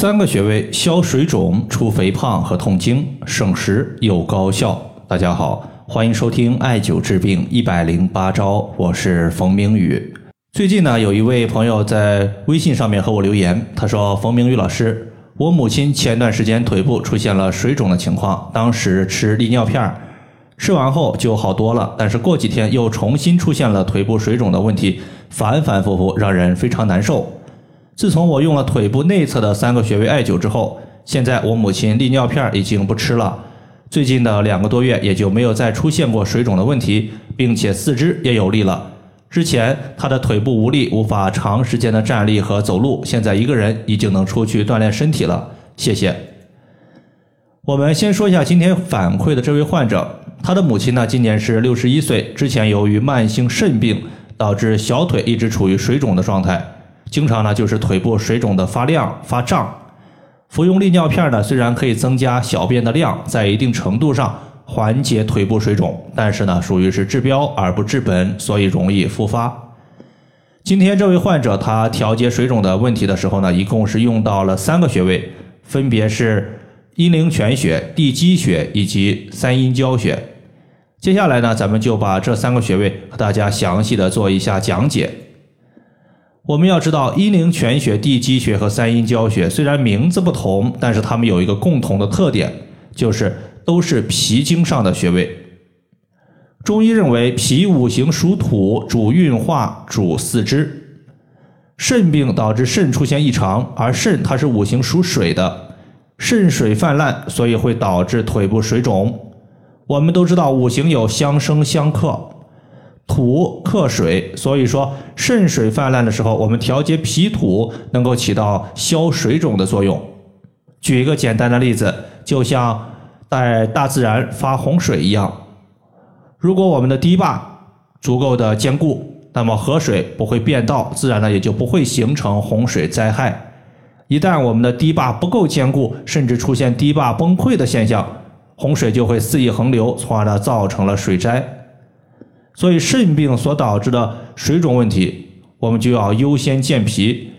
三个穴位消水肿、除肥胖和痛经，省时又高效。大家好，欢迎收听艾灸治病一百零八招，我是冯明宇。最近呢，有一位朋友在微信上面和我留言，他说：“冯明宇老师，我母亲前段时间腿部出现了水肿的情况，当时吃利尿片，吃完后就好多了，但是过几天又重新出现了腿部水肿的问题，反反复复，让人非常难受。”自从我用了腿部内侧的三个穴位艾灸之后，现在我母亲利尿片已经不吃了，最近的两个多月也就没有再出现过水肿的问题，并且四肢也有力了。之前她的腿部无力，无法长时间的站立和走路，现在一个人已经能出去锻炼身体了。谢谢。我们先说一下今天反馈的这位患者，他的母亲呢今年是六十一岁，之前由于慢性肾病导致小腿一直处于水肿的状态。经常呢就是腿部水肿的发亮发胀，服用利尿片呢虽然可以增加小便的量，在一定程度上缓解腿部水肿，但是呢属于是治标而不治本，所以容易复发。今天这位患者他调节水肿的问题的时候呢，一共是用到了三个穴位，分别是阴陵泉穴、地基穴以及三阴交穴。接下来呢，咱们就把这三个穴位和大家详细的做一下讲解。我们要知道，阴陵泉穴、地基穴和三阴交穴虽然名字不同，但是它们有一个共同的特点，就是都是脾经上的穴位。中医认为，脾五行属土，主运化，主四肢。肾病导致肾出现异常，而肾它是五行属水的，肾水泛滥，所以会导致腿部水肿。我们都知道，五行有相生相克。土克水，所以说肾水泛滥的时候，我们调节脾土能够起到消水肿的作用。举一个简单的例子，就像在大自然发洪水一样，如果我们的堤坝足够的坚固，那么河水不会变道，自然呢也就不会形成洪水灾害。一旦我们的堤坝不够坚固，甚至出现堤坝崩溃的现象，洪水就会肆意横流，从而呢造成了水灾。所以肾病所导致的水肿问题，我们就要优先健脾。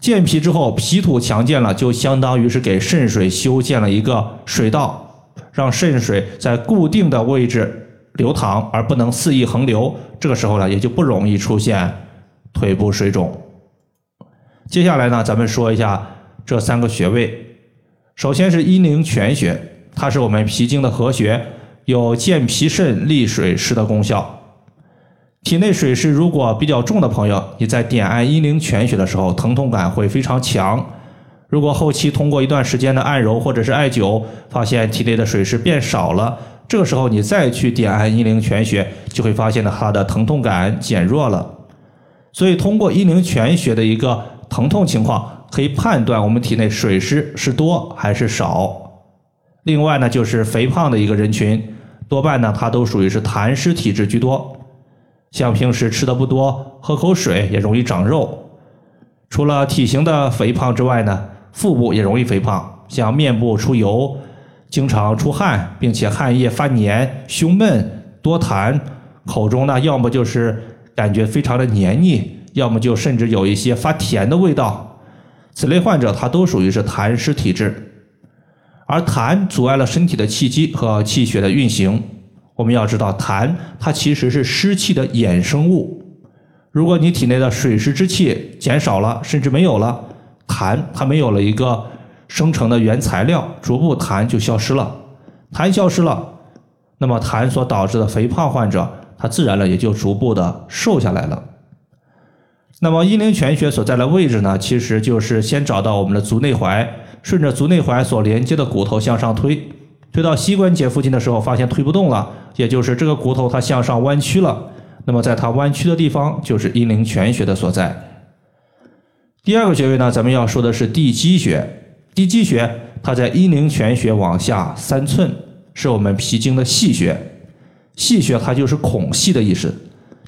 健脾之后，脾土强健了，就相当于是给肾水修建了一个水道，让肾水在固定的位置流淌，而不能肆意横流。这个时候呢，也就不容易出现腿部水肿。接下来呢，咱们说一下这三个穴位。首先是阴陵泉穴，它是我们脾经的合穴。有健脾肾、利水湿的功效。体内水湿如果比较重的朋友，你在点按阴陵泉穴的时候，疼痛感会非常强。如果后期通过一段时间的按揉或者是艾灸，发现体内的水湿变少了，这个时候你再去点按阴陵泉穴，就会发现呢它的疼痛感减弱了。所以通过阴陵泉穴的一个疼痛情况，可以判断我们体内水湿是多还是少。另外呢，就是肥胖的一个人群。多半呢，它都属于是痰湿体质居多，像平时吃的不多，喝口水也容易长肉。除了体型的肥胖之外呢，腹部也容易肥胖，像面部出油，经常出汗，并且汗液发黏，胸闷多痰，口中呢要么就是感觉非常的黏腻，要么就甚至有一些发甜的味道。此类患者他都属于是痰湿体质。而痰阻碍了身体的气机和气血的运行。我们要知道，痰它其实是湿气的衍生物。如果你体内的水湿之气减少了，甚至没有了，痰它没有了一个生成的原材料，逐步痰就消失了。痰消失了，那么痰所导致的肥胖患者，他自然了也就逐步的瘦下来了。那么阴陵泉穴所在的位置呢，其实就是先找到我们的足内踝。顺着足内踝所连接的骨头向上推，推到膝关节附近的时候，发现推不动了，也就是这个骨头它向上弯曲了。那么在它弯曲的地方，就是阴陵泉穴的所在。第二个穴位呢，咱们要说的是地基穴。地基穴它在阴陵泉穴往下三寸，是我们脾经的细穴。细穴它就是孔隙的意思，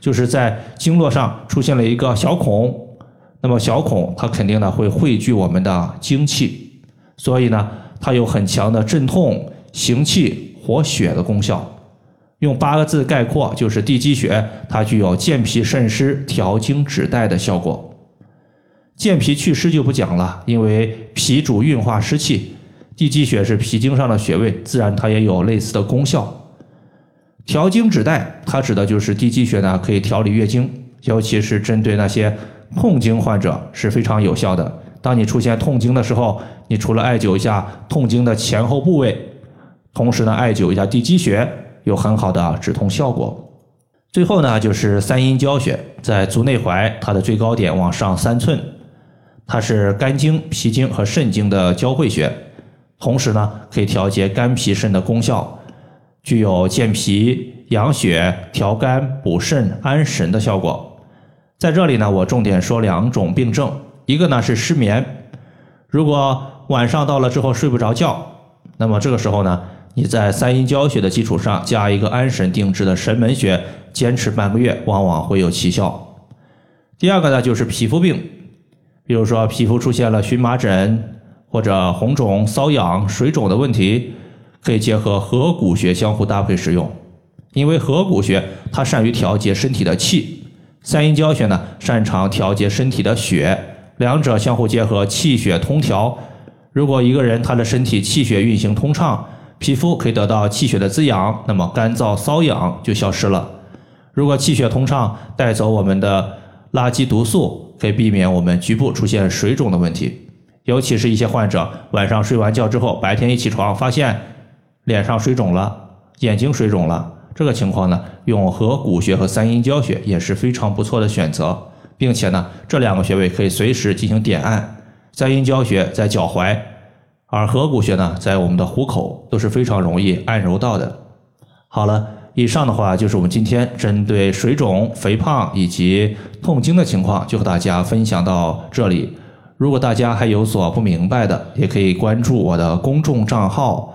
就是在经络上出现了一个小孔，那么小孔它肯定呢会汇聚我们的精气。所以呢，它有很强的镇痛、行气、活血的功效。用八个字概括，就是地基穴，它具有健脾渗湿、调经止带的效果。健脾祛湿就不讲了，因为脾主运化湿气，地基穴是脾经上的穴位，自然它也有类似的功效。调经止带，它指的就是地机穴呢，可以调理月经，尤其是针对那些痛经患者是非常有效的。当你出现痛经的时候，你除了艾灸一下痛经的前后部位，同时呢，艾灸一下地基穴，有很好的止痛效果。最后呢，就是三阴交穴，在足内踝，它的最高点往上三寸，它是肝经、脾经和肾经的交汇穴，同时呢，可以调节肝脾肾的功效。具有健脾养血、调肝补肾、安神的效果。在这里呢，我重点说两种病症，一个呢是失眠。如果晚上到了之后睡不着觉，那么这个时候呢，你在三阴交穴的基础上加一个安神定志的神门穴，坚持半个月，往往会有奇效。第二个呢就是皮肤病，比如说皮肤出现了荨麻疹或者红肿、瘙痒、水肿的问题。可以结合合谷穴相互搭配使用，因为合谷穴它善于调节身体的气，三阴交穴呢擅长调节身体的血，两者相互结合，气血通调。如果一个人他的身体气血运行通畅，皮肤可以得到气血的滋养，那么干燥瘙痒就消失了。如果气血通畅，带走我们的垃圾毒素，可以避免我们局部出现水肿的问题。尤其是一些患者晚上睡完觉之后，白天一起床发现。脸上水肿了，眼睛水肿了，这个情况呢，用合谷穴和三阴交穴也是非常不错的选择，并且呢，这两个穴位可以随时进行点按。三阴交穴在脚踝，而合谷穴呢，在我们的虎口都是非常容易按揉到的。好了，以上的话就是我们今天针对水肿、肥胖以及痛经的情况，就和大家分享到这里。如果大家还有所不明白的，也可以关注我的公众账号。